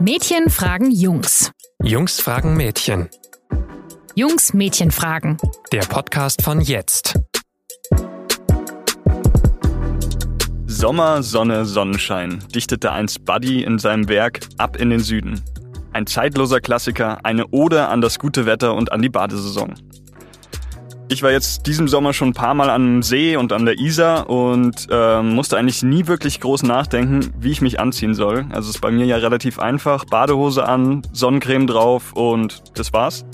Mädchen fragen Jungs. Jungs fragen Mädchen. Jungs Mädchen fragen. Der Podcast von jetzt. Sommer, Sonne, Sonnenschein dichtete einst Buddy in seinem Werk Ab in den Süden. Ein zeitloser Klassiker, eine Ode an das gute Wetter und an die Badesaison. Ich war jetzt diesem Sommer schon ein paar Mal am See und an der Isar und äh, musste eigentlich nie wirklich groß nachdenken, wie ich mich anziehen soll. Also es ist bei mir ja relativ einfach. Badehose an, Sonnencreme drauf und das war's.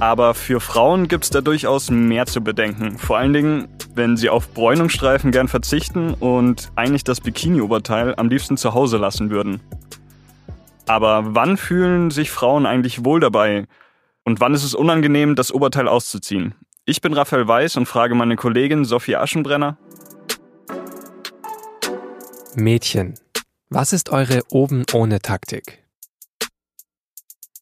Aber für Frauen gibt's da durchaus mehr zu bedenken. Vor allen Dingen, wenn sie auf Bräunungsstreifen gern verzichten und eigentlich das Bikini-Oberteil am liebsten zu Hause lassen würden. Aber wann fühlen sich Frauen eigentlich wohl dabei? Und wann ist es unangenehm, das Oberteil auszuziehen? Ich bin Raphael Weiß und frage meine Kollegin Sophie Aschenbrenner. Mädchen, was ist eure oben ohne Taktik?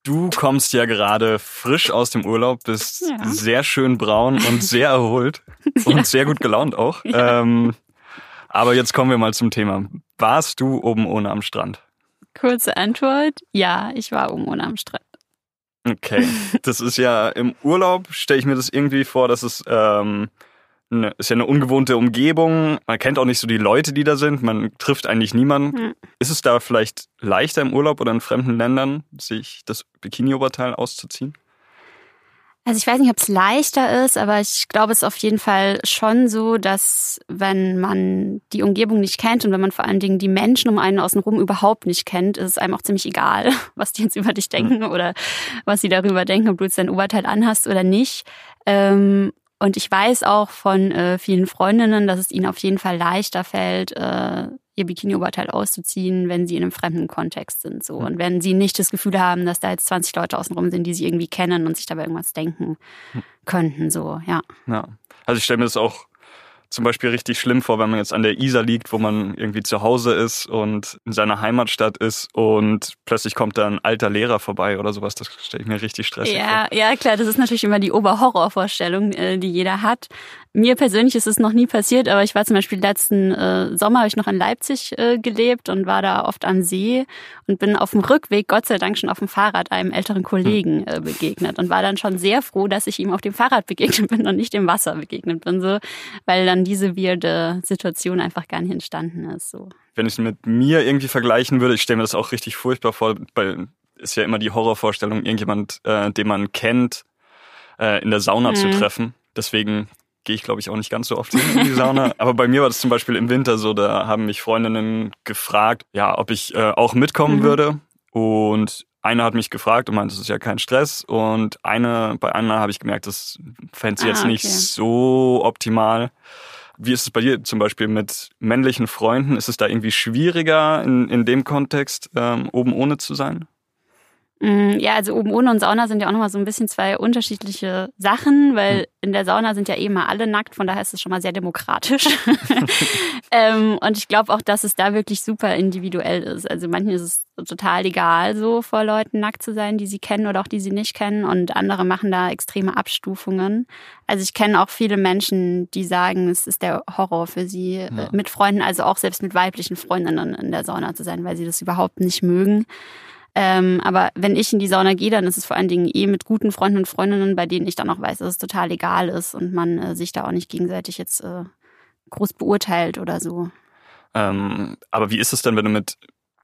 Du kommst ja gerade frisch aus dem Urlaub, bist Ja. sehr schön braun und sehr erholt und sehr gut gelaunt auch. Ähm, aber jetzt kommen wir mal zum Thema. Warst du oben ohne am Strand? Kurze Antwort, ja, ich war oben ohne am Strand. Okay, das ist ja im Urlaub, stelle ich mir das irgendwie vor, dass es ähm, ne, ist ja eine ungewohnte Umgebung. Man kennt auch nicht so die Leute, die da sind. Man trifft eigentlich niemanden. Hm. Ist es da vielleicht leichter im Urlaub oder in fremden Ländern, sich das Bikini-Oberteil auszuziehen? Also ich weiß nicht, ob es leichter ist, aber ich glaube, es ist auf jeden Fall schon so, dass wenn man die Umgebung nicht kennt und wenn man vor allen Dingen die Menschen um einen außenrum überhaupt nicht kennt, ist es einem auch ziemlich egal, was die jetzt über dich denken oder was sie darüber denken, ob du jetzt dein Oberteil anhast oder nicht. Ähm, und ich weiß auch von äh, vielen Freundinnen, dass es ihnen auf jeden Fall leichter fällt, äh, ihr Bikini-Oberteil auszuziehen, wenn sie in einem fremden Kontext sind. So. Und wenn sie nicht das Gefühl haben, dass da jetzt 20 Leute außenrum sind, die sie irgendwie kennen und sich dabei irgendwas denken könnten. So, ja. Ja. Also ich stelle mir das auch zum Beispiel richtig schlimm vor, wenn man jetzt an der Isar liegt, wo man irgendwie zu Hause ist und in seiner Heimatstadt ist und plötzlich kommt da ein alter Lehrer vorbei oder sowas. Das stelle ich mir richtig stressig Ja, ja, klar, das ist natürlich immer die Oberhorrorvorstellung, äh, die jeder hat. Mir persönlich ist es noch nie passiert, aber ich war zum Beispiel letzten äh, Sommer, habe ich noch in Leipzig äh, gelebt und war da oft am See und bin auf dem Rückweg, Gott sei Dank, schon auf dem Fahrrad einem älteren Kollegen äh, begegnet und war dann schon sehr froh, dass ich ihm auf dem Fahrrad begegnet bin und nicht im Wasser begegnet bin, so, weil dann diese weirde Situation einfach gar nicht entstanden ist. So. Wenn ich es mit mir irgendwie vergleichen würde, ich stelle mir das auch richtig furchtbar vor, weil ist ja immer die Horrorvorstellung, irgendjemand, äh, den man kennt, äh, in der Sauna zu Mhm. treffen. Deswegen gehe ich, glaube ich, auch nicht ganz so oft in die Sauna. Aber bei mir war das zum Beispiel im Winter so, da haben mich Freundinnen gefragt, ja, ob ich äh, auch mitkommen Mhm. würde. Und eine hat mich gefragt und meinte, das ist ja kein Stress. Und eine, bei einer habe ich gemerkt, das fände sie Ah, jetzt nicht okay. so optimal. Wie ist es bei dir zum Beispiel mit männlichen Freunden? Ist es da irgendwie schwieriger in, in dem Kontext, ähm, oben ohne zu sein? Mm, Ja, also oben ohne und Sauna sind ja auch nochmal so ein bisschen zwei unterschiedliche Sachen, weil in der Sauna sind ja eh mal alle nackt, von daher ist es schon mal sehr demokratisch. ähm, und ich glaube auch, dass es da wirklich super individuell ist. Also manchen ist es total egal, so vor Leuten nackt zu sein, die sie kennen oder auch die sie nicht kennen. Und andere machen da extreme Abstufungen. Also ich kenne auch viele Menschen, die sagen, es ist der Horror für sie, äh, Ja. mit Freunden, also auch selbst mit weiblichen Freundinnen in der Sauna zu sein, weil sie das überhaupt nicht mögen. Ähm, aber wenn ich in die Sauna gehe, dann ist es vor allen Dingen eh mit guten Freunden und Freundinnen, bei denen ich dann auch weiß, dass es total egal ist und man äh, sich da auch nicht gegenseitig jetzt äh, groß beurteilt oder so. Ähm, aber wie ist es denn, wenn du mit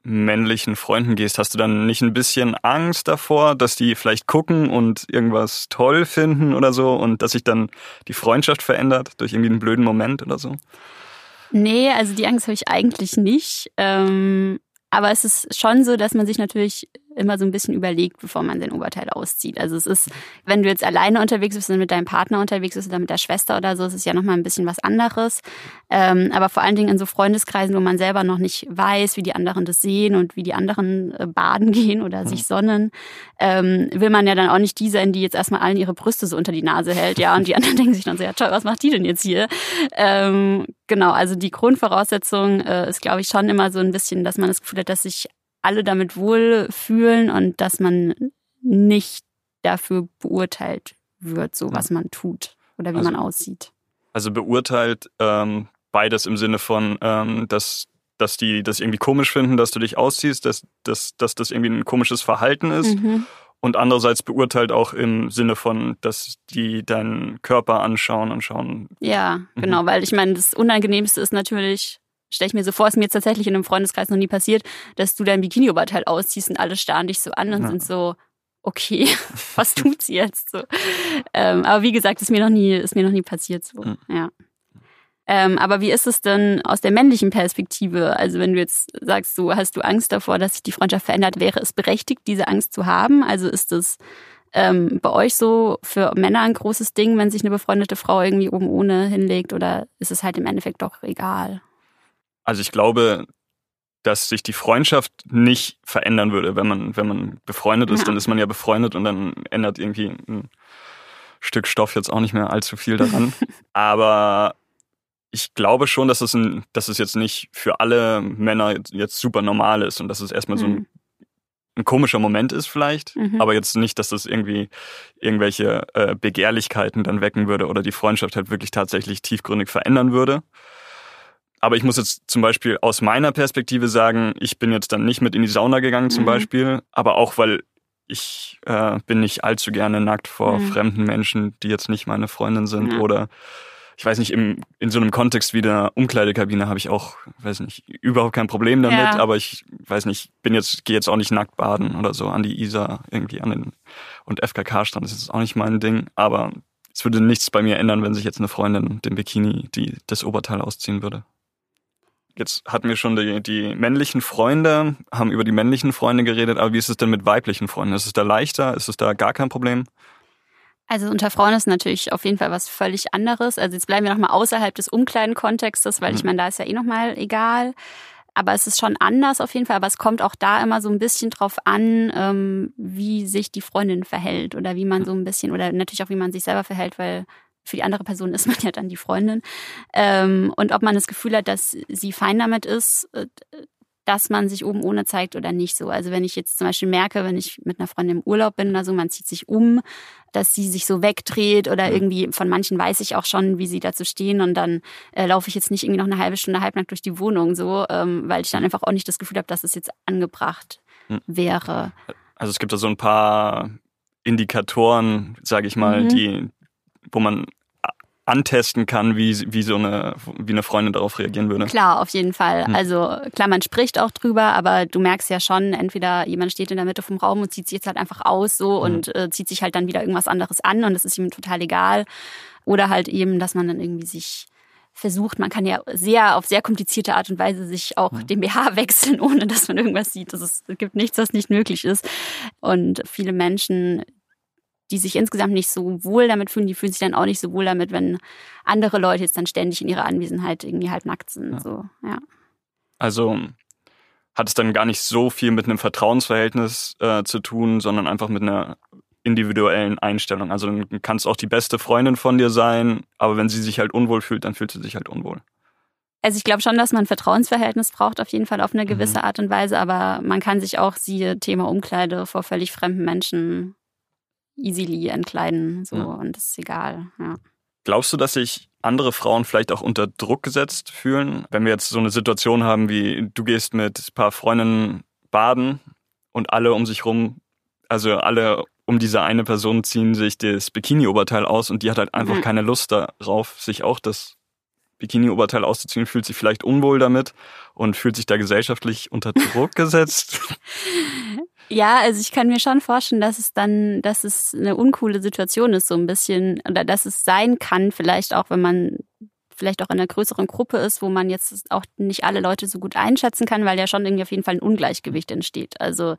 männlichen Freunden gehst? Hast du dann nicht ein bisschen Angst davor, dass die vielleicht gucken und irgendwas toll finden oder so und dass sich dann die Freundschaft verändert durch irgendwie einen blöden Moment oder so? Nee, also die Angst habe ich eigentlich nicht. Ähm, aber es ist schon so, dass man sich natürlich immer so ein bisschen überlegt, bevor man sein Oberteil auszieht. Also es ist, wenn du jetzt alleine unterwegs bist und mit deinem Partner unterwegs bist oder mit der Schwester oder so, ist es ja nochmal ein bisschen was anderes. Ähm, aber vor allen Dingen in so Freundeskreisen, wo man selber noch nicht weiß, wie die anderen das sehen und wie die anderen äh, baden gehen oder sich sonnen, ähm, will man ja dann auch nicht die sein, die jetzt erstmal allen ihre Brüste so unter die Nase hält, ja, und die anderen denken sich dann so, ja toll, was macht die denn jetzt hier? Ähm, genau, also die Grundvoraussetzung äh, ist, glaube ich, schon immer so ein bisschen, dass man das Gefühl hat, dass sich alle damit wohl fühlen und dass man nicht dafür beurteilt wird, so was man tut oder wie Also- man aussieht. Also beurteilt ähm, beides im Sinne von, ähm, dass dass die das irgendwie komisch finden, dass du dich ausziehst, dass, dass, dass das irgendwie ein komisches Verhalten ist. Mhm. Und andererseits beurteilt auch im Sinne von, dass die deinen Körper anschauen und schauen. Ja, Mhm. genau, weil ich meine, das Unangenehmste ist natürlich, stelle ich mir so vor, ist mir jetzt tatsächlich in einem Freundeskreis noch nie passiert, dass du dein Bikini-Oberteil ausziehst und alle starren dich so an und Ja. sind so, okay, was tut sie jetzt so? Ähm, aber wie gesagt, ist mir noch nie, ist mir noch nie passiert so. Mhm. Ja. Ähm, aber wie ist es denn aus der männlichen Perspektive? Also wenn du jetzt sagst, so hast du Angst davor, dass sich die Freundschaft verändert, wäre es berechtigt, diese Angst zu haben? Also ist es ähm, bei euch so für Männer ein großes Ding, wenn sich eine befreundete Frau irgendwie oben ohne hinlegt oder ist es halt im Endeffekt doch egal? Also ich glaube, dass sich die Freundschaft nicht verändern würde, wenn man, wenn man befreundet ist, Ja. dann ist man ja befreundet und dann ändert irgendwie ein Stück Stoff jetzt auch nicht mehr allzu viel daran. Aber ich glaube schon, dass es, ein, dass es jetzt nicht für alle Männer jetzt, super normal ist und dass es erstmal so ein, Mhm. ein komischer Moment ist vielleicht, Mhm. aber jetzt nicht, dass das irgendwie irgendwelche äh, Begehrlichkeiten dann wecken würde oder die Freundschaft halt wirklich tatsächlich tiefgründig verändern würde. Aber ich muss jetzt zum Beispiel aus meiner Perspektive sagen, ich bin jetzt dann nicht mit in die Sauna gegangen zum Mhm. Beispiel, aber auch weil ich äh, bin nicht allzu gerne nackt vor Mhm. fremden Menschen, die jetzt nicht meine Freundin sind oder ich weiß nicht, im, in so einem Kontext wie der Umkleidekabine habe ich auch, weiß nicht, überhaupt kein Problem damit, Ja. aber ich weiß nicht, bin jetzt, gehe jetzt auch nicht nackt baden oder so an die Isar irgendwie an den und FKK-Strand, das ist auch nicht mein Ding, aber es würde nichts bei mir ändern, wenn sich jetzt eine Freundin den Bikini, die das Oberteil ausziehen würde. Jetzt hatten wir schon die, die männlichen Freunde, haben über die männlichen Freunde geredet, aber wie ist es denn mit weiblichen Freunden? Ist es da leichter? Ist es da gar kein Problem? Also unter Frauen ist natürlich auf jeden Fall was völlig anderes. Also jetzt bleiben wir nochmal außerhalb des Umkleidenkontextes, weil ich Mhm. meine, da ist ja eh nochmal egal. Aber es ist schon anders auf jeden Fall. Aber es kommt auch da immer so ein bisschen drauf an, ähm, wie sich die Freundin verhält oder wie man so ein bisschen, oder natürlich auch wie man sich selber verhält, weil für die andere Person ist man ja dann die Freundin. Ähm, und ob man das Gefühl hat, dass sie fein damit ist, äh, dass man sich oben ohne zeigt oder nicht so. Also wenn ich jetzt zum Beispiel merke, wenn ich mit einer Freundin im Urlaub bin oder so, man zieht sich um, dass sie sich so wegdreht oder irgendwie von manchen weiß ich auch schon, wie sie dazu stehen und dann äh, laufe ich jetzt nicht irgendwie noch eine halbe Stunde halbnackt durch die Wohnung so, ähm, weil ich dann einfach auch nicht das Gefühl habe, dass es jetzt angebracht Mhm. wäre. Also es gibt da so ein paar Indikatoren, sage ich mal, Mhm. die, wo man antesten kann, wie, wie so eine, wie eine Freundin darauf reagieren würde. Klar, auf jeden Fall. Hm. Also klar, man spricht auch drüber, aber du merkst ja schon, entweder jemand steht in der Mitte vom Raum und zieht sich jetzt halt einfach aus so Mhm. und äh, zieht sich halt dann wieder irgendwas anderes an und das ist ihm total egal. Oder halt eben, dass man dann irgendwie sich versucht, man kann ja sehr auf sehr komplizierte Art und Weise sich auch Mhm. den BH wechseln, ohne dass man irgendwas sieht. Es gibt nichts, was nicht möglich ist. Und viele Menschen, die sich insgesamt nicht so wohl damit fühlen, die fühlen sich dann auch nicht so wohl damit, wenn andere Leute jetzt dann ständig in ihrer Anwesenheit irgendwie halb nackt sind. Ja. So, ja. Also hat es dann gar nicht so viel mit einem Vertrauensverhältnis äh, zu tun, sondern einfach mit einer individuellen Einstellung. Also dann kann es auch die beste Freundin von dir sein, aber wenn sie sich halt unwohl fühlt, dann fühlt sie sich halt unwohl. Also ich glaube schon, dass man Vertrauensverhältnis braucht, auf jeden Fall auf eine gewisse Mhm. Art und Weise, aber man kann sich auch, siehe Thema Umkleide, vor völlig fremden Menschen easily entkleiden. So, Ja. und das ist egal. Ja. Glaubst du, dass sich andere Frauen vielleicht auch unter Druck gesetzt fühlen, wenn wir jetzt so eine Situation haben, wie du gehst mit ein paar Freundinnen baden und alle um sich rum, also alle um diese eine Person ziehen sich das Bikini-Oberteil aus und die hat halt einfach Mhm. keine Lust darauf, sich auch das Bikini-Oberteil auszuziehen, fühlt sich vielleicht unwohl damit und fühlt sich da gesellschaftlich unter Druck gesetzt. Ja, also ich kann mir schon vorstellen, dass es dann, dass es eine uncoole Situation ist, so ein bisschen, oder dass es sein kann, vielleicht auch, wenn man vielleicht auch in einer größeren Gruppe ist, wo man jetzt auch nicht alle Leute so gut einschätzen kann, weil ja schon irgendwie auf jeden Fall ein Ungleichgewicht entsteht. Also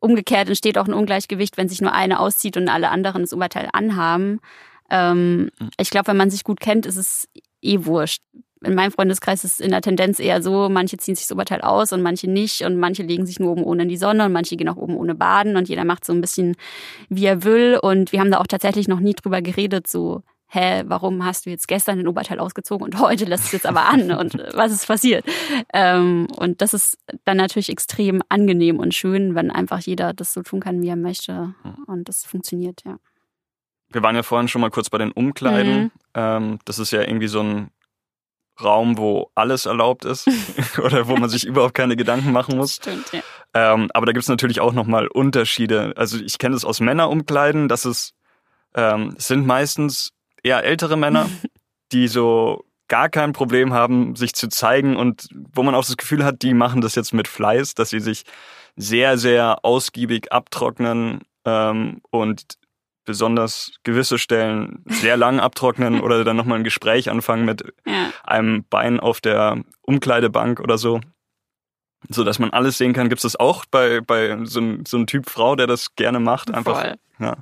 umgekehrt entsteht auch ein Ungleichgewicht, wenn sich nur eine auszieht und alle anderen das Oberteil anhaben. Ähm, ich glaube, wenn man sich gut kennt, ist es eh wurscht. In meinem Freundeskreis ist es in der Tendenz eher so, manche ziehen sich das Oberteil aus und manche nicht und manche legen sich nur oben ohne in die Sonne und manche gehen auch oben ohne baden und jeder macht so ein bisschen, wie er will und wir haben da auch tatsächlich noch nie drüber geredet, so, hä, warum hast du jetzt gestern den Oberteil ausgezogen und heute lässt es jetzt aber an und äh, was ist passiert? Ähm, und das ist dann natürlich extrem angenehm und schön, wenn einfach jeder das so tun kann, wie er möchte und das funktioniert, ja. Wir waren ja vorhin schon mal kurz bei den Umkleiden. Mhm. Ähm, das ist ja irgendwie so ein Raum, wo alles erlaubt ist oder wo man sich überhaupt keine Gedanken machen muss. Stimmt, ja. Ähm, aber da gibt's natürlich auch nochmal Unterschiede. Also ich kenne es aus Männerumkleiden, dass es, ähm, es sind meistens eher ältere Männer, die so gar kein Problem haben, sich zu zeigen und wo man auch das Gefühl hat, die machen das jetzt mit Fleiß, dass sie sich sehr, sehr ausgiebig abtrocknen ähm, und besonders gewisse Stellen sehr lang abtrocknen oder dann nochmal ein Gespräch anfangen mit ja. einem Bein auf der Umkleidebank oder so. So dass man alles sehen kann. Gibt es das auch bei, bei so, einem so einem Typ Frau, der das gerne macht? Einfach. Voll. Ja.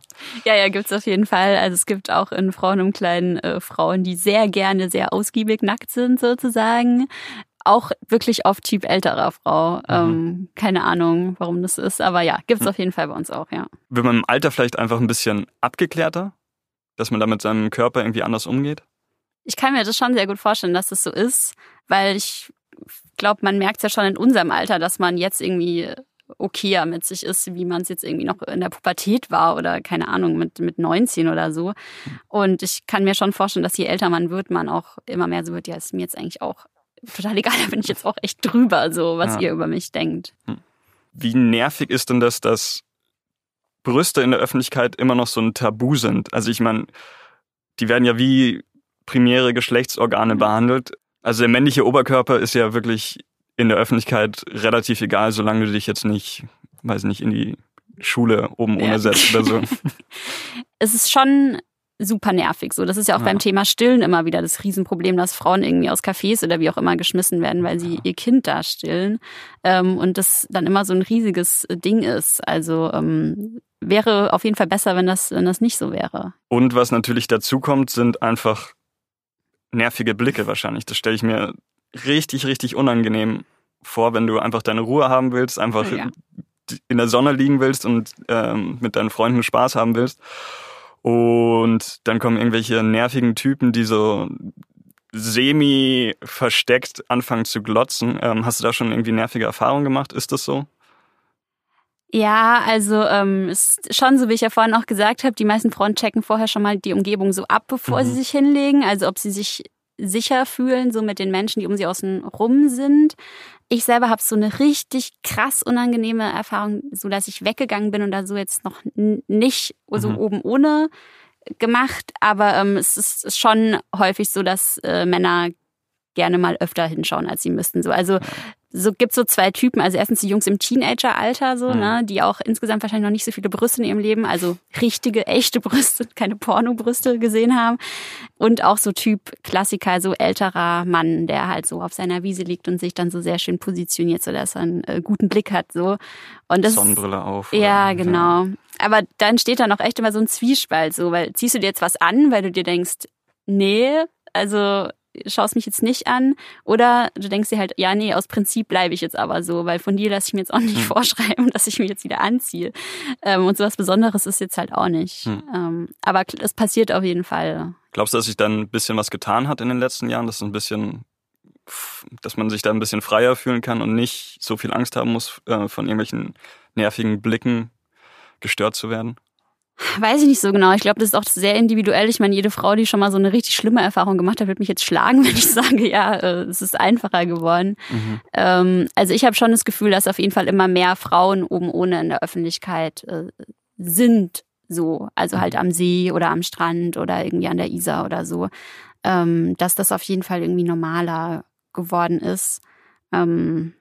Ja, ja, gibt's auf jeden Fall. Also es gibt auch in Frauenumkleiden äh, Frauen, die sehr gerne sehr ausgiebig nackt sind sozusagen. Auch wirklich auf Typ älterer Frau. Mhm. Ähm, keine Ahnung, warum das ist, aber ja, gibt's auf jeden Fall bei uns auch, ja. Wird man im Alter vielleicht einfach ein bisschen abgeklärter? Dass man da mit seinem Körper irgendwie anders umgeht? Ich kann mir das schon sehr gut vorstellen, dass das so ist, weil ich glaube, man merkt ja schon in unserem Alter, dass man jetzt irgendwie okayer mit sich ist, wie man es jetzt irgendwie noch in der Pubertät war oder keine Ahnung, mit, mit 19 oder so. Und ich kann mir schon vorstellen, dass je älter man wird, man auch immer mehr so wird, ja, ist mir jetzt eigentlich auch total egal, da bin ich jetzt auch echt drüber, so was Ja. ihr über mich denkt. Wie nervig ist denn das, dass Brüste in der Öffentlichkeit immer noch so ein Tabu sind? Also ich meine, die werden ja wie primäre Geschlechtsorgane behandelt. Also der männliche Oberkörper ist ja wirklich in der Öffentlichkeit relativ egal, solange du dich jetzt nicht, weiß nicht, in die Schule oben ohne Ja. setzt oder so. es ist schon super nervig. So, das ist ja auch Ja. beim Thema Stillen immer wieder das Riesenproblem, dass Frauen irgendwie aus Cafés oder wie auch immer geschmissen werden, weil sie ihr Kind da stillen. Ähm, und das dann immer so ein riesiges Ding ist. Also ähm, wäre auf jeden Fall besser, wenn das, wenn das nicht so wäre. Und was natürlich dazu kommt, sind einfach nervige Blicke wahrscheinlich. Das stelle ich mir richtig, richtig unangenehm vor, wenn du einfach deine Ruhe haben willst, einfach Ja. in der Sonne liegen willst und ähm, mit deinen Freunden Spaß haben willst. Und dann kommen irgendwelche nervigen Typen, die so semi versteckt anfangen zu glotzen. Ähm, hast du da schon irgendwie nervige Erfahrungen gemacht? Ist das so? Ja, also ähm, ist schon so, wie ich ja vorhin auch gesagt habe, die meisten Frauen checken vorher schon mal die Umgebung so ab, bevor Mhm. sie sich hinlegen. Also ob sie sich sicher fühlen, so mit den Menschen, die um sie außen rum sind. Ich selber habe so eine richtig krass unangenehme Erfahrung, so dass ich weggegangen bin und da so jetzt noch nicht so Mhm. oben ohne gemacht. Aber ähm, es ist schon häufig so, dass äh, Männer gerne mal öfter hinschauen, als sie müssten. So, also so gibt's so zwei Typen. Also erstens die Jungs im Teenageralter, so Mhm. ne, die auch insgesamt wahrscheinlich noch nicht so viele Brüste in ihrem Leben, also richtige, echte Brüste, keine Pornobrüste gesehen haben. Und auch so Typ Klassiker, so älterer Mann, der halt so auf seiner Wiese liegt und sich dann so sehr schön positioniert, so dass er einen äh, guten Blick hat. So und das Sonnenbrille auf. ja, oder- genau. Aber dann steht da noch echt immer so ein Zwiespalt, so, weil ziehst du dir jetzt was an, weil du dir denkst, nee, also schaust mich jetzt nicht an, oder du denkst dir halt, ja, nee, aus Prinzip bleibe ich jetzt aber so, weil von dir lasse ich mir jetzt auch nicht Hm. vorschreiben, dass ich mich jetzt wieder anziehe. Ähm, und sowas Besonderes ist jetzt halt auch nicht. Hm. Ähm, aber es passiert auf jeden Fall. Glaubst du, dass sich dann ein bisschen was getan hat in den letzten Jahren, dass ein bisschen, dass man sich da ein bisschen freier fühlen kann und nicht so viel Angst haben muss, äh, von irgendwelchen nervigen Blicken gestört zu werden? Weiß ich nicht so genau. Ich glaube, das ist auch sehr individuell. Ich meine, jede Frau, die schon mal so eine richtig schlimme Erfahrung gemacht hat, wird mich jetzt schlagen, wenn ich sage, ja, äh, es ist einfacher geworden. Ähm, also ich habe schon das Gefühl, dass auf jeden Fall immer mehr Frauen oben ohne in der Öffentlichkeit äh, sind. So, also halt am See oder am Strand oder irgendwie an der Isar oder so. Ähm, dass das auf jeden Fall irgendwie normaler geworden ist. Ähm,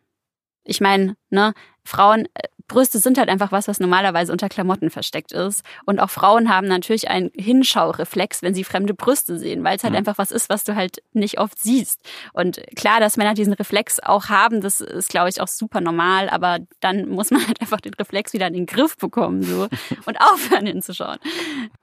ich meine, ne, Frauen, äh, Brüste sind halt einfach was, was normalerweise unter Klamotten versteckt ist. Und auch Frauen haben natürlich einen Hinschaureflex, wenn sie fremde Brüste sehen, weil es halt Mhm. einfach was ist, was du halt nicht oft siehst. Und klar, dass Männer diesen Reflex auch haben, das ist, glaube ich, auch super normal, aber dann muss man halt einfach den Reflex wieder in den Griff bekommen so und aufhören hinzuschauen.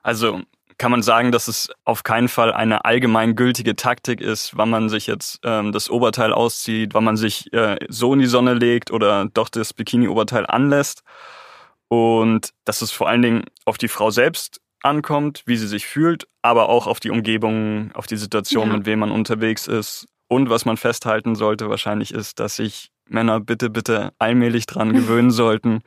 Also kann man sagen, dass es auf keinen Fall eine allgemeingültige Taktik ist, wann man sich jetzt ähm, das Oberteil auszieht, wann man sich äh, so in die Sonne legt oder doch das Bikini-Oberteil anlässt. Und dass es vor allen Dingen auf die Frau selbst ankommt, wie sie sich fühlt, aber auch auf die Umgebung, auf die Situation, Ja. mit wem man unterwegs ist. Und was man festhalten sollte wahrscheinlich ist, dass sich Männer bitte, bitte allmählich dran gewöhnen sollten,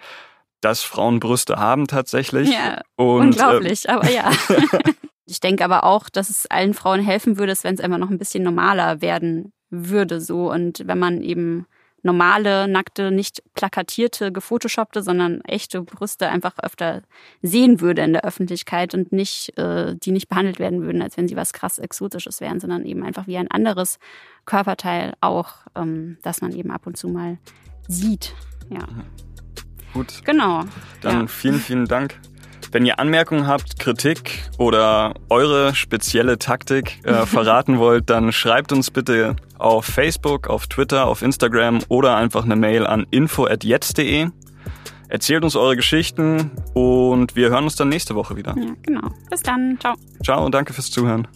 dass Frauen Brüste haben tatsächlich. Ja, Und, unglaublich, aber ja. Ich denke aber auch, dass es allen Frauen helfen würde, wenn es einfach noch ein bisschen normaler werden würde so und wenn man eben normale, nackte, nicht plakatierte, gefotoshoppte, sondern echte Brüste einfach öfter sehen würde in der Öffentlichkeit und nicht, äh, die nicht behandelt werden würden, als wenn sie was krass Exotisches wären, sondern eben einfach wie ein anderes Körperteil auch, ähm, das man eben ab und zu mal sieht. Ja. Gut. Genau. Dann ja. vielen, vielen Dank. Wenn ihr Anmerkungen habt, Kritik oder eure spezielle Taktik äh, verraten wollt, dann schreibt uns bitte auf Facebook, auf Twitter, auf Instagram oder einfach eine Mail an info@jetzt.de. Erzählt uns eure Geschichten und wir hören uns dann nächste Woche wieder. Ja, genau. Bis dann. Ciao. Ciao und danke fürs Zuhören.